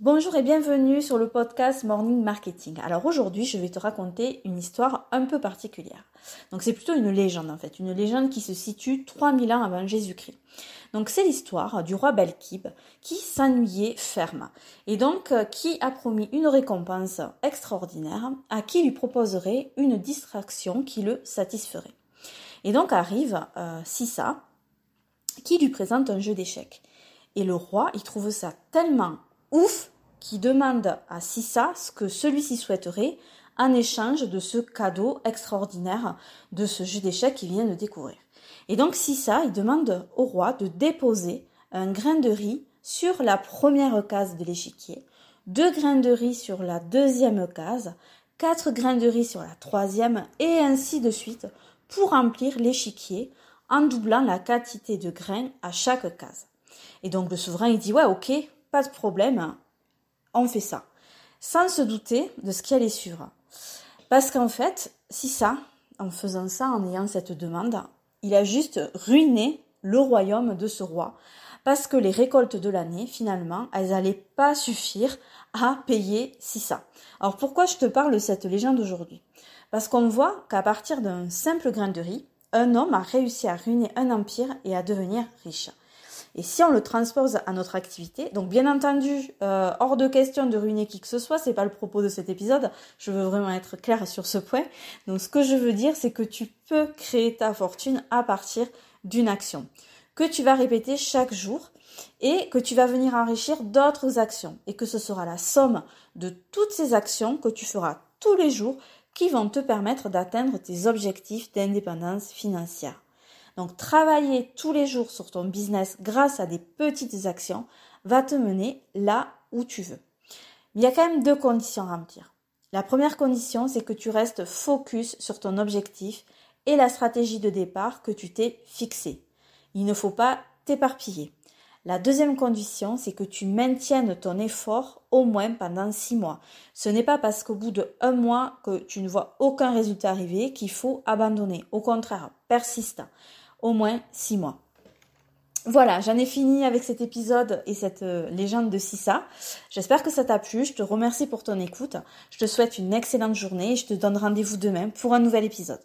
Bonjour et bienvenue sur le podcast Morning Marketing. Alors aujourd'hui, je vais te raconter une histoire un peu particulière. Donc c'est plutôt une légende en fait, une légende qui se situe 3000 ans avant Jésus-Christ. Donc c'est l'histoire du roi Belkib qui s'ennuyait ferme et donc euh, qui a promis une récompense extraordinaire à qui lui proposerait une distraction qui le satisferait. Et donc arrive euh, Sissa qui lui présente un jeu d'échecs. Et le roi, il trouve ça tellement ouf qui demande à Sissa ce que celui-ci souhaiterait en échange de ce cadeau extraordinaire de ce jeu d'échecs qu'il vient de découvrir. Et donc Sissa, il demande au roi de déposer un grain de riz sur la première case de l'échiquier, deux grains de riz sur la deuxième case, quatre grains de riz sur la troisième, et ainsi de suite, pour remplir l'échiquier en doublant la quantité de grains à chaque case. Et donc le souverain il dit ouais ok, de problème, on fait ça. Sans se douter de ce qui allait suivre. Parce qu'en fait, si ça, en faisant ça, en ayant cette demande, il a juste ruiné le royaume de ce roi. Parce que les récoltes de l'année, finalement, elles n'allaient pas suffire à payer Sissa. Alors pourquoi je te parle de cette légende aujourd'hui? Parce qu'on voit qu'à partir d'un simple grain de riz, un homme a réussi à ruiner un empire et à devenir riche. Et si on le transpose à notre activité, donc bien entendu, euh, hors de question de ruiner qui que ce soit, c'est pas le propos de cet épisode. Je veux vraiment être claire sur ce point. Donc ce que je veux dire, c'est que tu peux créer ta fortune à partir d'une action que tu vas répéter chaque jour et que tu vas venir enrichir d'autres actions et que ce sera la somme de toutes ces actions que tu feras tous les jours qui vont te permettre d'atteindre tes objectifs d'indépendance financière. Donc travailler tous les jours sur ton business grâce à des petites actions va te mener là où tu veux. il y a quand même deux conditions à remplir. La première condition, c'est que tu restes focus sur ton objectif et la stratégie de départ que tu t'es fixée. Il ne faut pas t'éparpiller. La deuxième condition, c'est que tu maintiennes ton effort au moins pendant six mois. Ce n'est pas parce qu'au bout de un mois que tu ne vois aucun résultat arriver qu'il faut abandonner. Au contraire, persiste au moins six mois. Voilà, j'en ai fini avec cet épisode et cette euh, légende de Sissa. J'espère que ça t'a plu. Je te remercie pour ton écoute. Je te souhaite une excellente journée et je te donne rendez-vous demain pour un nouvel épisode.